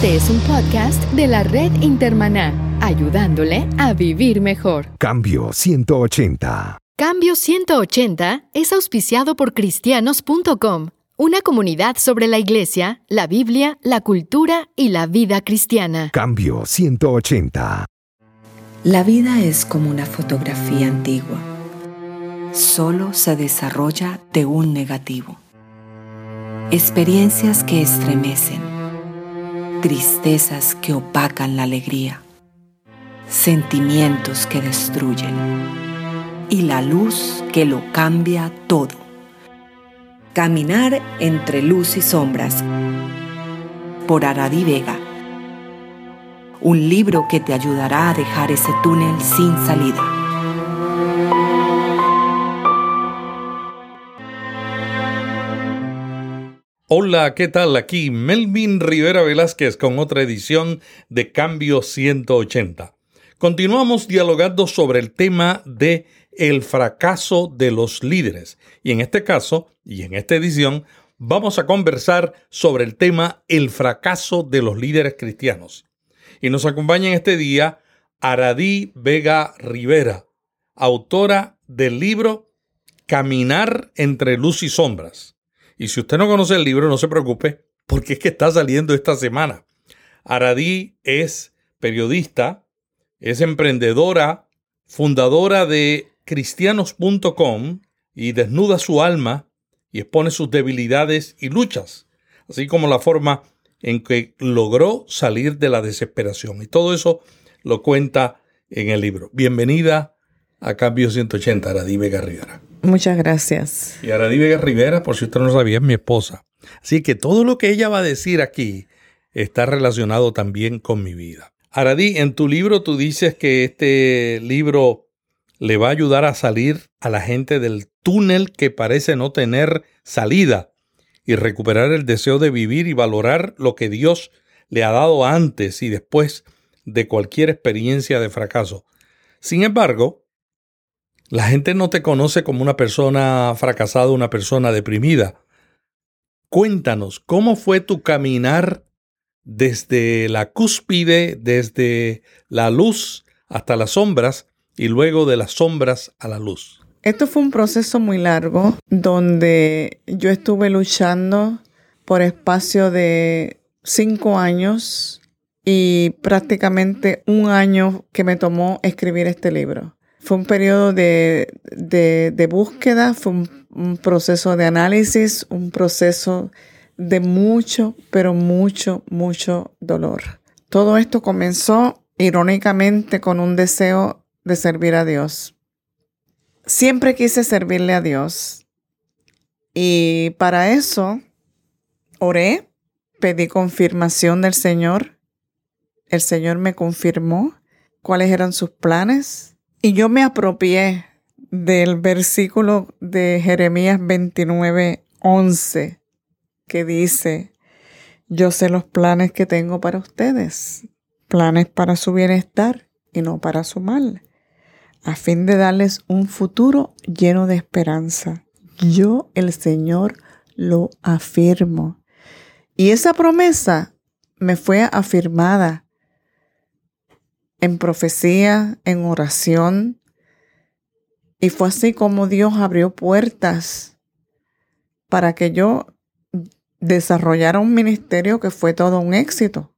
Este es un podcast de la red Intermaná, ayudándole a vivir mejor. Cambio 180. Cambio 180 es auspiciado por cristianos.com, una comunidad sobre la iglesia, la Biblia, la cultura y la vida cristiana. Cambio 180. La vida es como una fotografía antigua. Solo se desarrolla de un negativo. Experiencias que estremecen. Tristezas que opacan la alegría. Sentimientos que destruyen. Y la luz que lo cambia todo. Caminar entre luz y sombras. Por Aradi Vega. Un libro que te ayudará a dejar ese túnel sin salida. Hola, ¿qué tal? Aquí Melvin Rivera Velázquez con otra edición de Cambio 180. Continuamos dialogando sobre el tema de el fracaso de los líderes. Y en este caso, y en esta edición, vamos a conversar sobre el tema el fracaso de los líderes cristianos. Y nos acompaña en este día Aradí Vega Rivera, autora del libro Caminar entre luz y sombras y si usted no conoce el libro, no se preocupe, porque es que está saliendo esta semana. Aradí es periodista, es emprendedora, fundadora de cristianos.com y desnuda su alma y expone sus debilidades y luchas, así como la forma en que logró salir de la desesperación. Y todo eso lo cuenta en el libro. Bienvenida a Cambio 180, Aradí Vega Rivera. Muchas gracias. Y Aradí Vega Rivera, por si usted no sabía, es mi esposa. Así que todo lo que ella va a decir aquí está relacionado también con mi vida. Aradí, en tu libro tú dices que este libro le va a ayudar a salir a la gente del túnel que parece no tener salida y recuperar el deseo de vivir y valorar lo que Dios le ha dado antes y después de cualquier experiencia de fracaso. Sin embargo, la gente no te conoce como una persona fracasada, una persona deprimida. Cuéntanos, ¿cómo fue tu caminar desde la cúspide, desde la luz hasta las sombras y luego de las sombras a la luz? Esto fue un proceso muy largo donde yo estuve luchando por espacio de cinco años y prácticamente un año que me tomó escribir este libro. Fue un periodo de, búsqueda, fue un, proceso de análisis, un proceso de mucho, pero mucho, mucho dolor. Todo esto comenzó irónicamente con un deseo de servir a Dios. Siempre quise servirle a Dios y para eso oré, pedí confirmación del Señor. El Señor me confirmó cuáles eran sus planes, y yo me apropié del versículo de Jeremías 29, 11, que dice, yo sé los planes que tengo para ustedes, planes para su bienestar y no para su mal, a fin de darles un futuro lleno de esperanza. Yo, el Señor, lo afirmo. Y esa promesa me fue afirmada en profecía, en oración. Y fue así como Dios abrió puertas para que yo desarrollara un ministerio que fue todo un éxito.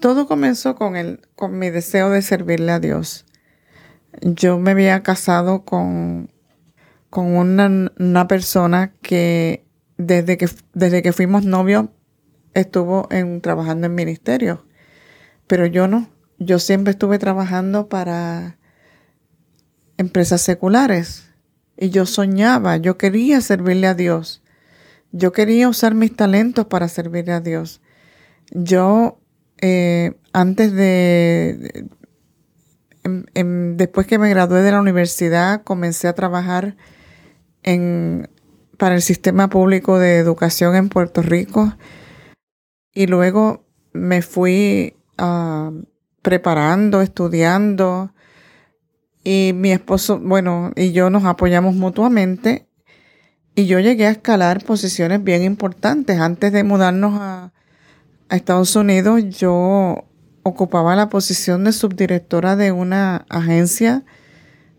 Todo comenzó con, el, con mi deseo de servirle a Dios. Yo me había casado con, con una, una persona que desde, que desde que fuimos novios estuvo en, trabajando en ministerio, pero yo no yo siempre estuve trabajando para empresas seculares y yo soñaba, yo quería servirle a Dios. Yo quería usar mis talentos para servirle a Dios. Yo, eh, antes de, después que me gradué de la universidad, comencé a trabajar en, para el sistema público de educación en Puerto Rico y luego me fui a preparando, estudiando. Y mi esposo, bueno, y yo nos apoyamos mutuamente. Y yo llegué a escalar posiciones bien importantes antes de mudarnos a, Estados Unidos, yo ocupaba la posición de subdirectora de una agencia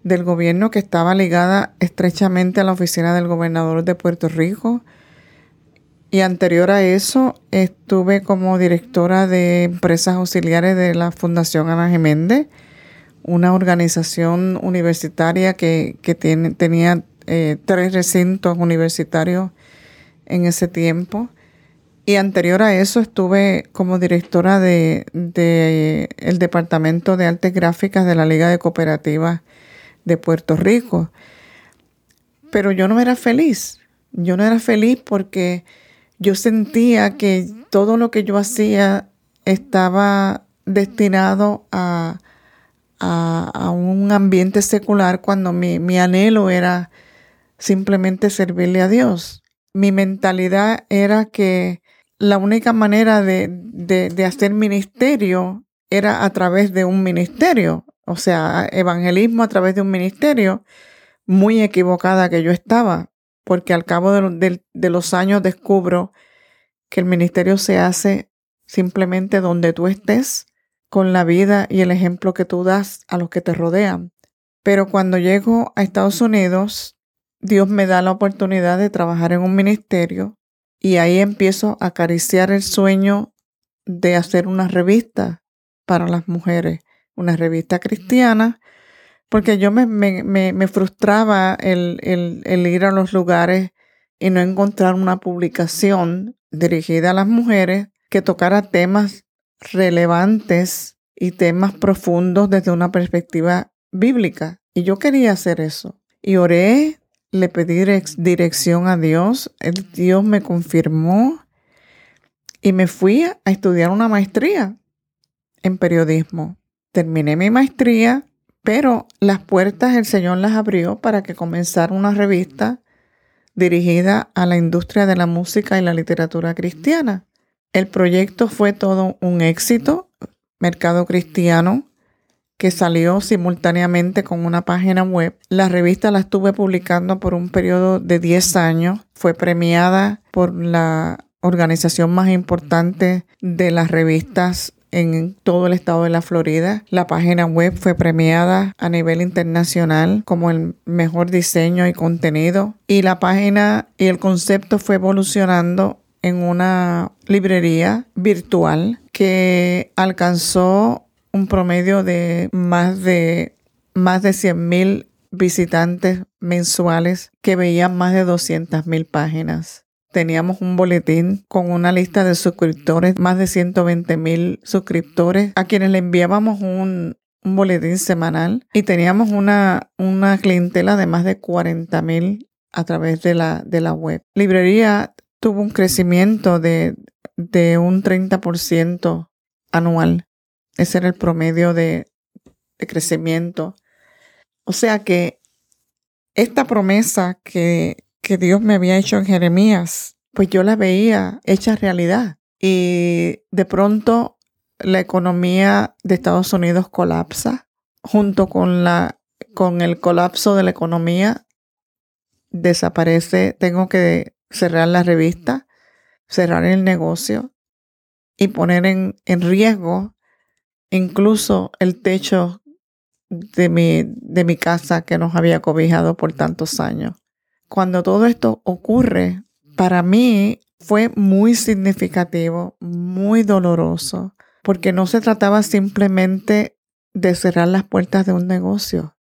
del gobierno que estaba ligada estrechamente a la oficina del gobernador de Puerto Rico. Y anterior a eso estuve como directora de empresas auxiliares de la Fundación Ana Geméndez, una organización universitaria que, tenía eh, tres recintos universitarios en ese tiempo. Y anterior a eso estuve como directora de, el Departamento de Artes Gráficas de la Liga de Cooperativas de Puerto Rico. Pero yo no era feliz. Yo no era feliz porque yo sentía que todo lo que yo hacía estaba destinado a, a, un ambiente secular cuando mi, mi anhelo era simplemente servirle a Dios. Mi mentalidad era que la única manera de, de, hacer ministerio era a través de un ministerio, o sea, evangelismo a través de un ministerio, muy equivocada que yo estaba, porque al cabo de, de, los años descubro que el ministerio se hace simplemente donde tú estés, con la vida y el ejemplo que tú das a los que te rodean. Pero cuando llego a Estados Unidos, Dios me da la oportunidad de trabajar en un ministerio y ahí empiezo a acariciar el sueño de hacer una revista para las mujeres, una revista cristiana, porque yo me, me, frustraba el, el ir a los lugares y no encontrar una publicación dirigida a las mujeres que tocara temas relevantes y temas profundos desde una perspectiva bíblica. Y yo quería hacer eso. Y oré le pedí dirección a Dios, el Dios me confirmó y me fui a estudiar una maestría en periodismo. Terminé mi maestría, pero las puertas el Señor las abrió para que comenzara una revista dirigida a la industria de la música y la literatura cristiana. El proyecto fue todo un éxito, mercado cristiano, que salió simultáneamente con una página web. La revista la estuve publicando por un periodo de 10 años. Fue premiada por la organización más importante de las revistas en todo el estado de la Florida. La página web fue premiada a nivel internacional como el mejor diseño y contenido. Y la página y el concepto fue evolucionando en una librería virtual que alcanzó un promedio de más de, más de 100 mil visitantes mensuales que veían más de 200 mil páginas. Teníamos un boletín con una lista de suscriptores, más de 120 mil suscriptores, a quienes le enviábamos un, boletín semanal y teníamos una, una clientela de más de 40 mil a través de la, de la web. Librería tuvo un crecimiento de, de un 30% anual. Ese era el promedio de, crecimiento. O sea que esta promesa que, que Dios me había hecho en Jeremías, pues yo la veía hecha realidad. Y de pronto la economía de Estados Unidos colapsa. Junto con, la, con el colapso de la economía, desaparece, tengo que cerrar la revista, cerrar el negocio y poner en, en riesgo incluso el techo de mi, de mi casa que nos había cobijado por tantos años. Cuando todo esto ocurre, para mí fue muy significativo, muy doloroso, porque no se trataba simplemente de cerrar las puertas de un negocio.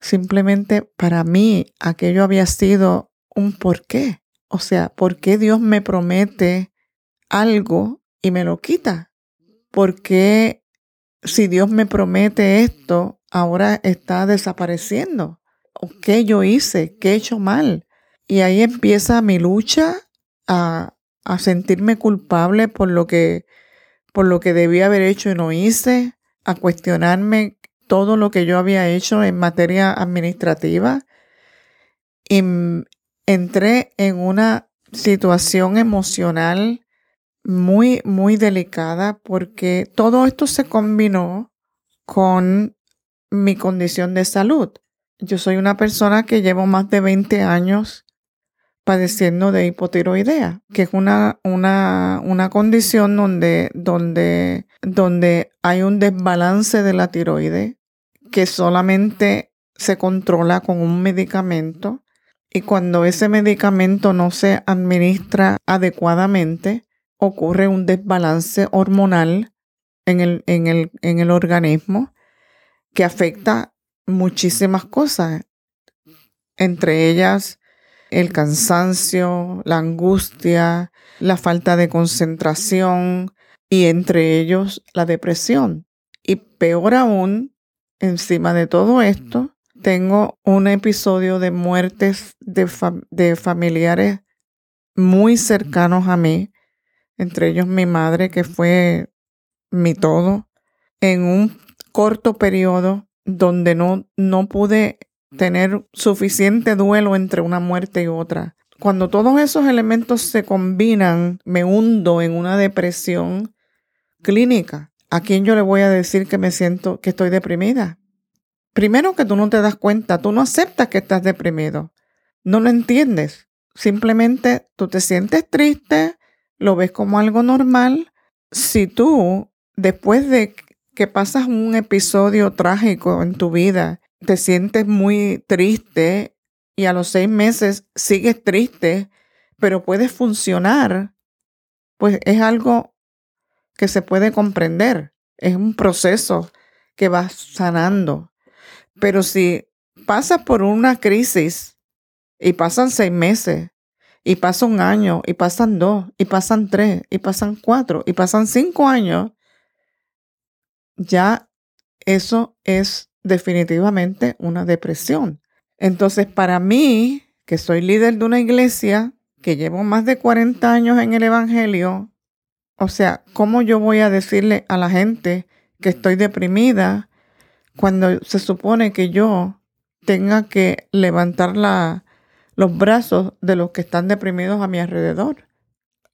Simplemente para mí aquello había sido un porqué. O sea, ¿por qué Dios me promete algo y me lo quita? ¿Por qué si Dios me promete esto, ahora está desapareciendo. ¿Qué yo hice? ¿Qué he hecho mal? Y ahí empieza mi lucha a, sentirme culpable por lo que por lo que debía haber hecho y no hice, a cuestionarme todo lo que yo había hecho en materia administrativa. Y entré en una situación emocional muy, muy delicada porque todo esto se combinó con mi condición de salud. Yo soy una persona que llevo más de 20 años padeciendo de hipotiroidea, que es una, una, una condición donde, donde, donde hay un desbalance de la tiroide que solamente se controla con un medicamento y cuando ese medicamento no se administra adecuadamente, ocurre un desbalance hormonal en el, en el, en el organismo que afecta muchísimas cosas, entre ellas el cansancio, la angustia, la falta de concentración y entre ellos la depresión. Y peor aún, encima de todo esto, tengo un episodio de muertes de, familiares muy cercanos a mí, entre ellos mi madre, que fue mi todo, en un corto periodo donde no, no pude tener suficiente duelo entre una muerte y otra. Cuando todos esos elementos se combinan, me hundo en una depresión clínica. ¿A quién yo le voy a decir que me siento que estoy deprimida? Primero que tú no te das cuenta, tú no aceptas que estás deprimido. No lo entiendes. Simplemente tú te sientes triste, lo ves como algo normal. Si tú, después de que pasas un episodio trágico en tu vida, te sientes muy triste y a los seis meses sigues triste, pero puedes funcionar, pues es algo que se puede comprender. Es un proceso que va sanando. Pero si pasas por una crisis y pasan seis meses, y pasa un año, y pasan dos, y pasan tres, y pasan cuatro, y pasan cinco años, ya eso es definitivamente una depresión. Entonces, para mí, que soy líder de una iglesia, que llevo más de 40 años en el Evangelio, o sea, ¿cómo yo voy a decirle a la gente que estoy deprimida cuando se supone que yo tenga que levantar la, los brazos de los que están deprimidos a mi alrededor?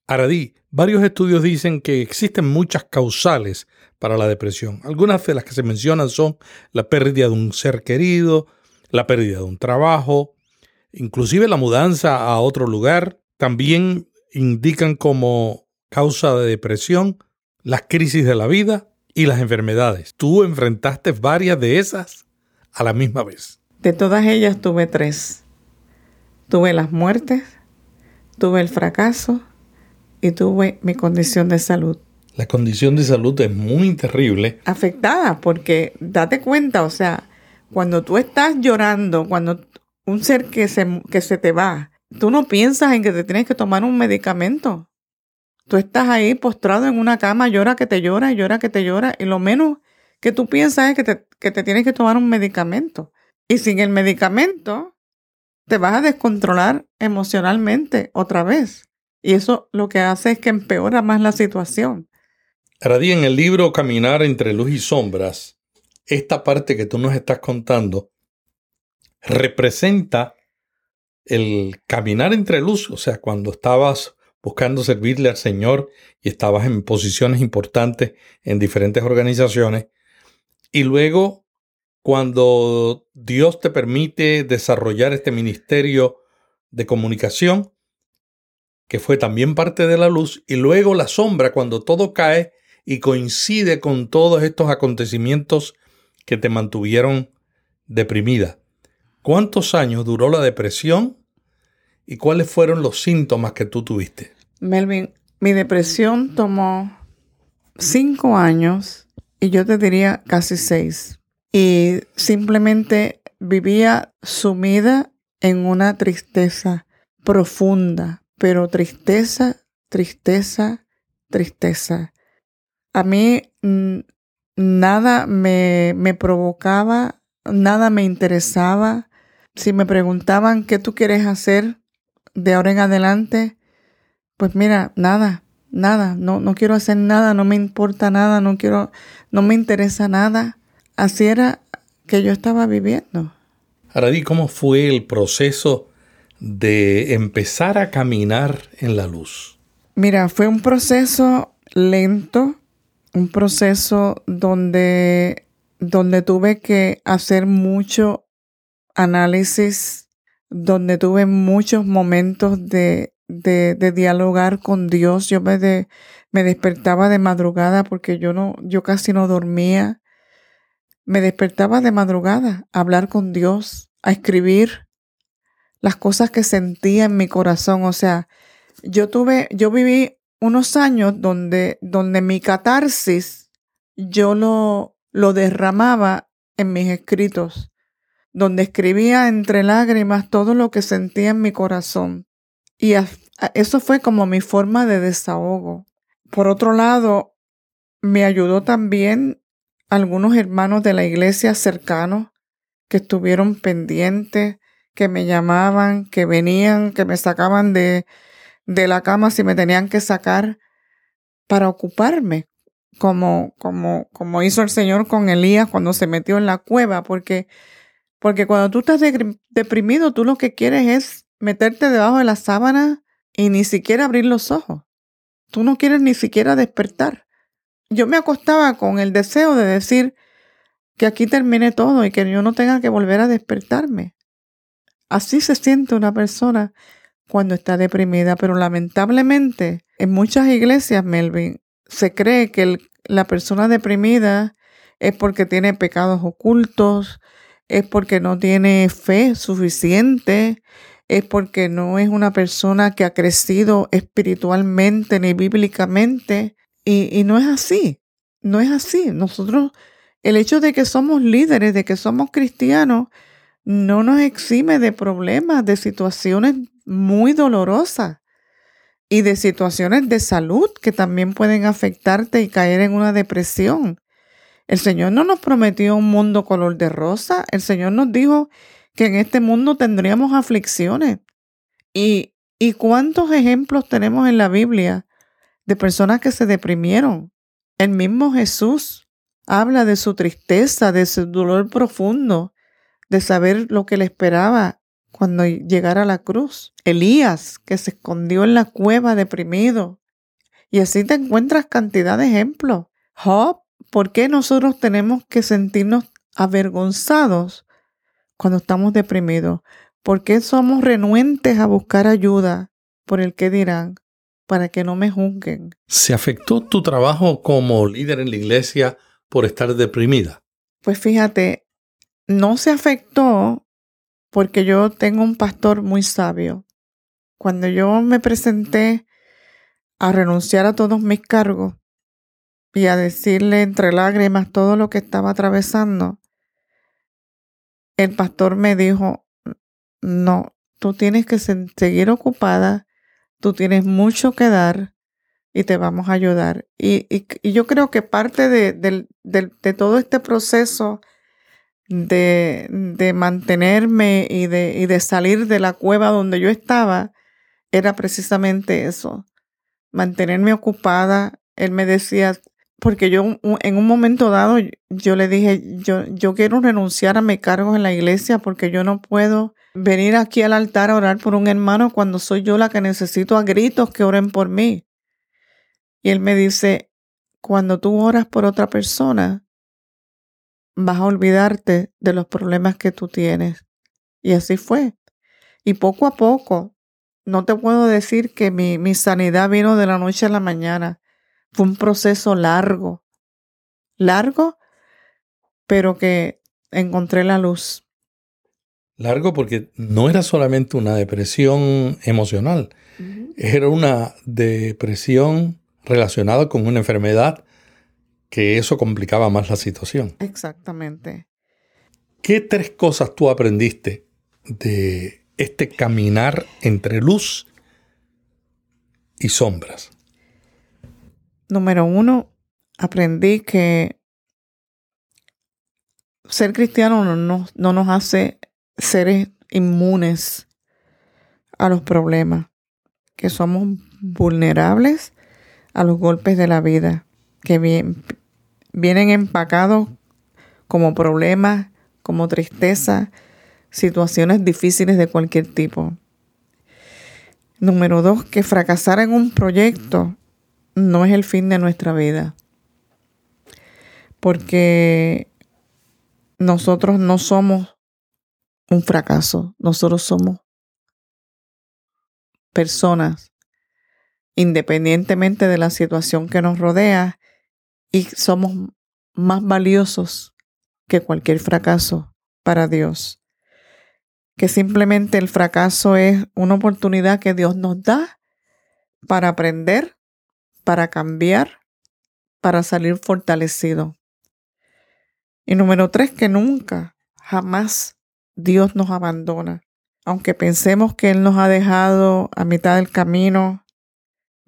Aradí, varios estudios dicen que existen muchas causales para la depresión. Algunas de las que se mencionan son la pérdida de un ser querido, la pérdida de un trabajo, inclusive la mudanza a otro lugar. También indican como causa de depresión las crisis de la vida y las enfermedades. ¿Tú enfrentaste varias de esas a la misma vez? De todas ellas tuve tres. Tuve las muertes, tuve el fracaso y tuve mi condición de salud. La condición de salud es muy terrible. Afectada, porque date cuenta, o sea, cuando tú estás llorando, cuando un ser que se, que se te va, tú no piensas en que te tienes que tomar un medicamento. Tú estás ahí postrado en una cama, llora que te llora llora que te llora, y lo menos que tú piensas es que te, que te tienes que tomar un medicamento. Y sin el medicamento, te vas a descontrolar emocionalmente otra vez. Y eso lo que hace es que empeora más la situación. Radí, en el libro Caminar entre luz y sombras, esta parte que tú nos estás contando representa el caminar entre luz, o sea, cuando estabas buscando servirle al Señor y estabas en posiciones importantes en diferentes organizaciones, y luego cuando Dios te permite desarrollar este ministerio de comunicación, que fue también parte de la luz, y luego la sombra, cuando todo cae y coincide con todos estos acontecimientos que te mantuvieron deprimida. ¿Cuántos años duró la depresión y cuáles fueron los síntomas que tú tuviste? Melvin, mi depresión tomó cinco años y yo te diría casi seis. Y simplemente vivía sumida en una tristeza profunda, pero tristeza, tristeza, tristeza. A mí nada me, me provocaba, nada me interesaba. Si me preguntaban qué tú quieres hacer de ahora en adelante, pues mira, nada, nada, no, no quiero hacer nada, no me importa nada, no quiero, no me interesa nada. Así era que yo estaba viviendo. Aradí, ¿cómo fue el proceso de empezar a caminar en la luz? Mira, fue un proceso lento, un proceso donde, donde tuve que hacer mucho análisis donde tuve muchos momentos de, de, de dialogar con Dios. Yo me, de, me despertaba de madrugada porque yo no, yo casi no dormía. Me despertaba de madrugada a hablar con Dios, a escribir las cosas que sentía en mi corazón. O sea, yo tuve, yo viví unos años donde, donde mi catarsis yo lo, lo derramaba en mis escritos, donde escribía entre lágrimas todo lo que sentía en mi corazón. Y eso fue como mi forma de desahogo. Por otro lado, me ayudó también algunos hermanos de la iglesia cercanos que estuvieron pendientes, que me llamaban, que venían, que me sacaban de, de la cama si me tenían que sacar para ocuparme, como, como, como hizo el Señor con Elías cuando se metió en la cueva, porque, porque cuando tú estás deprimido, tú lo que quieres es meterte debajo de la sábana y ni siquiera abrir los ojos. Tú no quieres ni siquiera despertar. Yo me acostaba con el deseo de decir que aquí termine todo y que yo no tenga que volver a despertarme. Así se siente una persona cuando está deprimida, pero lamentablemente en muchas iglesias, Melvin, se cree que la persona deprimida es porque tiene pecados ocultos, es porque no tiene fe suficiente, es porque no es una persona que ha crecido espiritualmente ni bíblicamente. Y, no es así, no es así. Nosotros, el hecho de que somos líderes, de que somos cristianos, no nos exime de problemas, de situaciones muy dolorosas y de situaciones de salud que también pueden afectarte y caer en una depresión. El Señor no nos prometió un mundo color de rosa, el Señor nos dijo que en este mundo tendríamos aflicciones. ¿Y, y cuántos ejemplos tenemos en la Biblia de personas que se deprimieron? El mismo Jesús habla de su tristeza, de su dolor profundo, de saber lo que le esperaba cuando llegara a la cruz. Elías, que se escondió en la cueva deprimido. Y así te encuentras cantidad de ejemplos. Job, ¿por qué nosotros tenemos que sentirnos avergonzados cuando estamos deprimidos? ¿Por qué somos renuentes a buscar ayuda por el que dirán? Para que no me juzguen. ¿Se afectó tu trabajo como líder en la iglesia por estar deprimida? Pues fíjate, no se afectó porque yo tengo un pastor muy sabio. Cuando yo me presenté a renunciar a todos mis cargos y a decirle entre lágrimas todo lo que estaba atravesando, el pastor me dijo, no, tú tienes que seguir ocupada, tú tienes mucho que dar y te vamos a ayudar. Y, yo creo que parte de, de todo este proceso de, de mantenerme y de, y de salir de la cueva donde yo estaba era precisamente eso, mantenerme ocupada. Él me decía, porque yo en un momento dado yo le dije, yo, yo quiero renunciar a mi cargo en la iglesia porque yo no puedo venir aquí al altar a orar por un hermano cuando soy yo la que necesito a gritos que oren por mí. Y él me dice, cuando tú oras por otra persona, vas a olvidarte de los problemas que tú tienes. Y así fue. Y poco a poco, no te puedo decir que mi, mi sanidad vino de la noche a la mañana. Fue un proceso largo, largo, pero que encontré la luz. Largo porque no era solamente una depresión emocional, era una depresión relacionada con una enfermedad que eso complicaba más la situación. Exactamente. ¿Qué tres cosas tú aprendiste de este caminar entre luz y sombras? Número uno, aprendí que ser cristiano no, no nos hace seres inmunes a los problemas, que somos vulnerables a los golpes de la vida que vienen empacados como problemas, como tristeza, situaciones difíciles de cualquier tipo. Número dos, que fracasar en un proyecto no es el fin de nuestra vida. Porque nosotros no somos un fracaso. Nosotros somos personas, independientemente de la situación que nos rodea, y somos más valiosos que cualquier fracaso para Dios. Que simplemente el fracaso es una oportunidad que Dios nos da para aprender, para cambiar, para salir fortalecido. Y número tres, que nunca, jamás Dios nos abandona. Aunque pensemos que Él nos ha dejado a mitad del camino,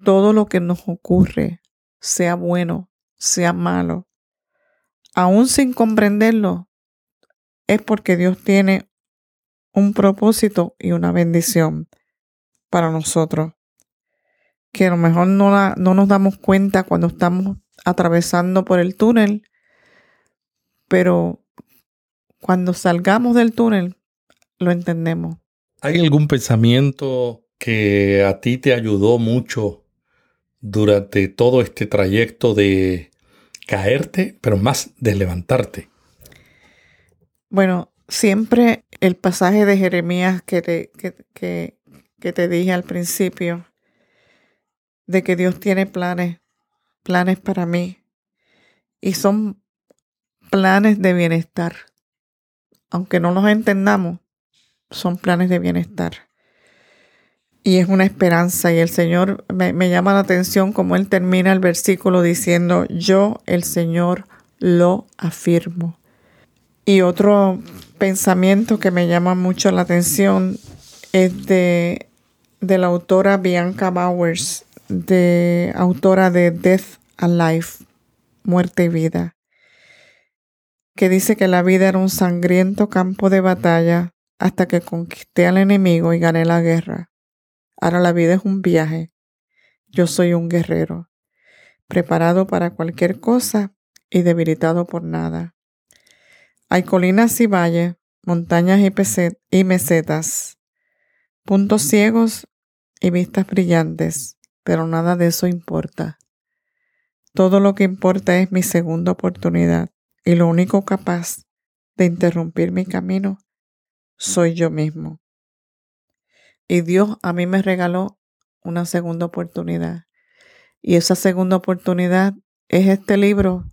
todo lo que nos ocurre, sea bueno, sea malo, aún sin comprenderlo, es porque Dios tiene un propósito y una bendición para nosotros. Que a lo mejor no, no nos damos cuenta cuando estamos atravesando por el túnel, pero cuando salgamos del túnel lo entendemos. ¿Hay algún pensamiento que a ti te ayudó mucho durante todo este trayecto de caerte, pero más de levantarte? Bueno, siempre el pasaje de Jeremías que te, que, que te dije al principio, de que Dios tiene planes, planes para mí, y son planes de bienestar. Aunque no los entendamos, son planes de bienestar. Y es una esperanza. Y el Señor me, me, llama la atención como Él termina el versículo diciendo, yo el Señor lo afirmo. Y otro pensamiento que me llama mucho la atención es de, de la autora Bianca Bowers, de autora de Death and Life, Muerte y Vida que dice que la vida era un sangriento campo de batalla hasta que conquisté al enemigo y gané la guerra. Ahora la vida es un viaje. Yo soy un guerrero, preparado para cualquier cosa y debilitado por nada. Hay colinas y valles, montañas y, mesetas, puntos ciegos y vistas brillantes, pero nada de eso importa. Todo lo que importa es mi segunda oportunidad y lo único capaz de interrumpir mi camino soy yo mismo. Y Dios a mí me regaló una segunda oportunidad. Y esa segunda oportunidad es este libro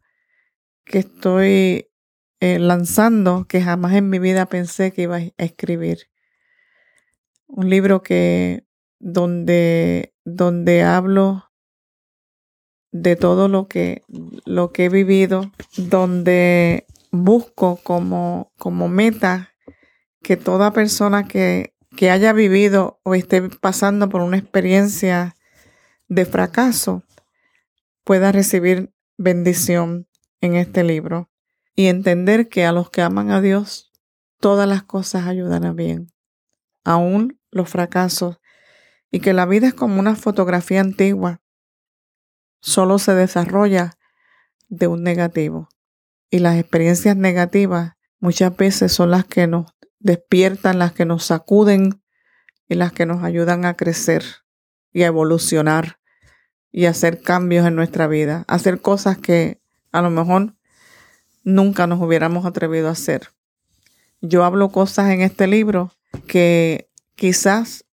que estoy eh, lanzando, que jamás en mi vida pensé que iba a escribir. Un libro que donde, donde hablo de todo lo que, lo que he vivido, donde busco como, como meta que toda persona que, que haya vivido o esté pasando por una experiencia de fracaso pueda recibir bendición en este libro y entender que a los que aman a Dios todas las cosas ayudan a bien, aún los fracasos, y que la vida es como una fotografía antigua solo se desarrolla de un negativo. Y las experiencias negativas muchas veces son las que nos despiertan, las que nos sacuden y las que nos ayudan a crecer y a evolucionar y a hacer cambios en nuestra vida, hacer cosas que a lo mejor nunca nos hubiéramos atrevido a hacer. Yo hablo cosas en este libro que quizás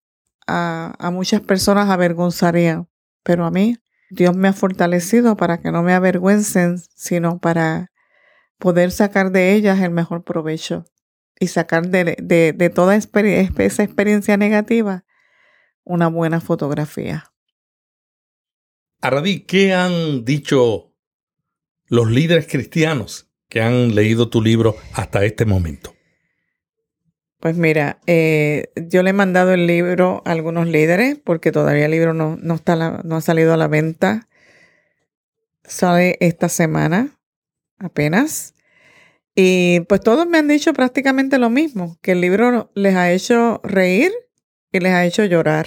a, a muchas personas avergonzarían, pero a mí Dios me ha fortalecido para que no me avergüencen, sino para poder sacar de ellas el mejor provecho y sacar de, toda esa experiencia negativa una buena fotografía. Aradí, ¿qué han dicho los líderes cristianos que han leído tu libro hasta este momento? Pues mira, eh, yo le he mandado el libro a algunos líderes porque todavía el libro no, está no ha salido a la venta. Sale esta semana apenas. Y pues todos me han dicho prácticamente lo mismo, que el libro les ha hecho reír y les ha hecho llorar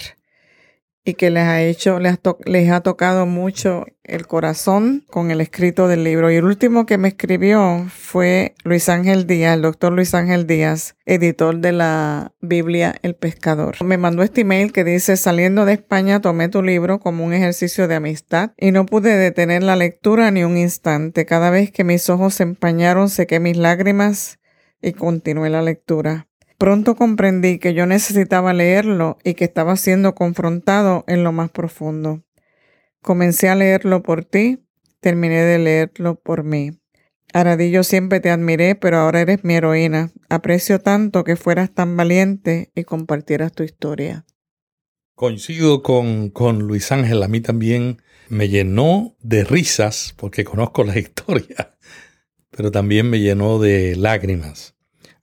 y que les ha hecho, les ha, tocado mucho el corazón con el escrito del libro. Y el último que me escribió fue Luis Ángel Díaz, el doctor Luis Ángel Díaz, editor de la Biblia El Pescador. Me mandó este email que dice, saliendo de España tomé tu libro como un ejercicio de amistad y no pude detener la lectura ni un instante. Cada vez que mis ojos se empañaron sequé mis lágrimas y continué la lectura. Pronto comprendí que yo necesitaba leerlo y que estaba siendo confrontado en lo más profundo. Comencé a leerlo por ti, terminé de leerlo por mí. Aradillo siempre te admiré, pero ahora eres mi heroína. Aprecio tanto que fueras tan valiente y compartieras tu historia. Coincido con, con Luis Ángel, a mí también me llenó de risas, porque conozco la historia, pero también me llenó de lágrimas.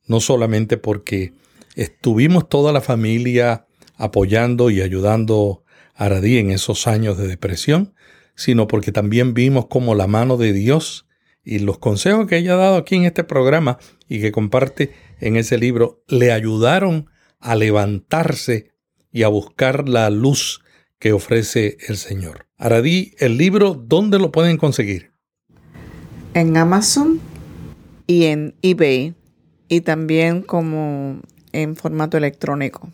No solamente porque estuvimos toda la familia apoyando y ayudando a Aradí en esos años de depresión, sino porque también vimos cómo la mano de Dios y los consejos que ella ha dado aquí en este programa y que comparte en ese libro le ayudaron a levantarse y a buscar la luz que ofrece el Señor. Aradí, el libro, ¿dónde lo pueden conseguir? En Amazon y en eBay y también como en formato electrónico.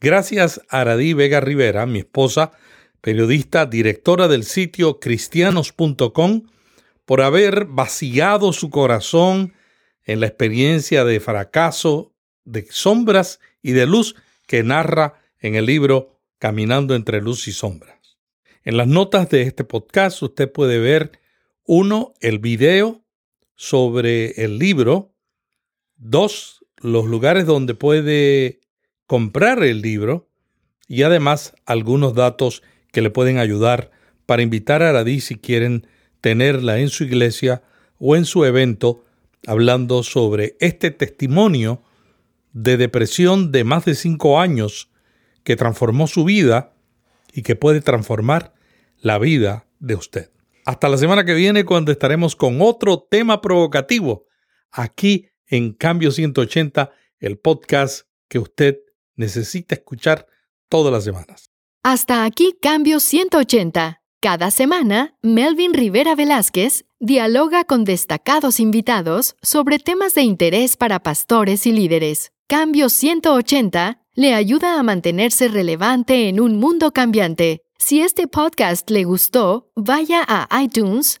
Gracias a Aradí Vega Rivera, mi esposa, periodista, directora del sitio cristianos.com, por haber vaciado su corazón en la experiencia de fracaso, de sombras y de luz que narra en el libro Caminando entre luz y sombras. En las notas de este podcast usted puede ver, uno, el video sobre el libro, dos, los lugares donde puede comprar el libro y además algunos datos que le pueden ayudar para invitar a Aradí si quieren tenerla en su iglesia o en su evento hablando sobre este testimonio de depresión de más de cinco años que transformó su vida y que puede transformar la vida de usted. Hasta la semana que viene cuando estaremos con otro tema provocativo aquí en Cambio 180, el podcast que usted necesita escuchar todas las semanas. Hasta aquí Cambio 180. Cada semana, Melvin Rivera Velázquez dialoga con destacados invitados sobre temas de interés para pastores y líderes. Cambio 180 le ayuda a mantenerse relevante en un mundo cambiante. Si este podcast le gustó, vaya a iTunes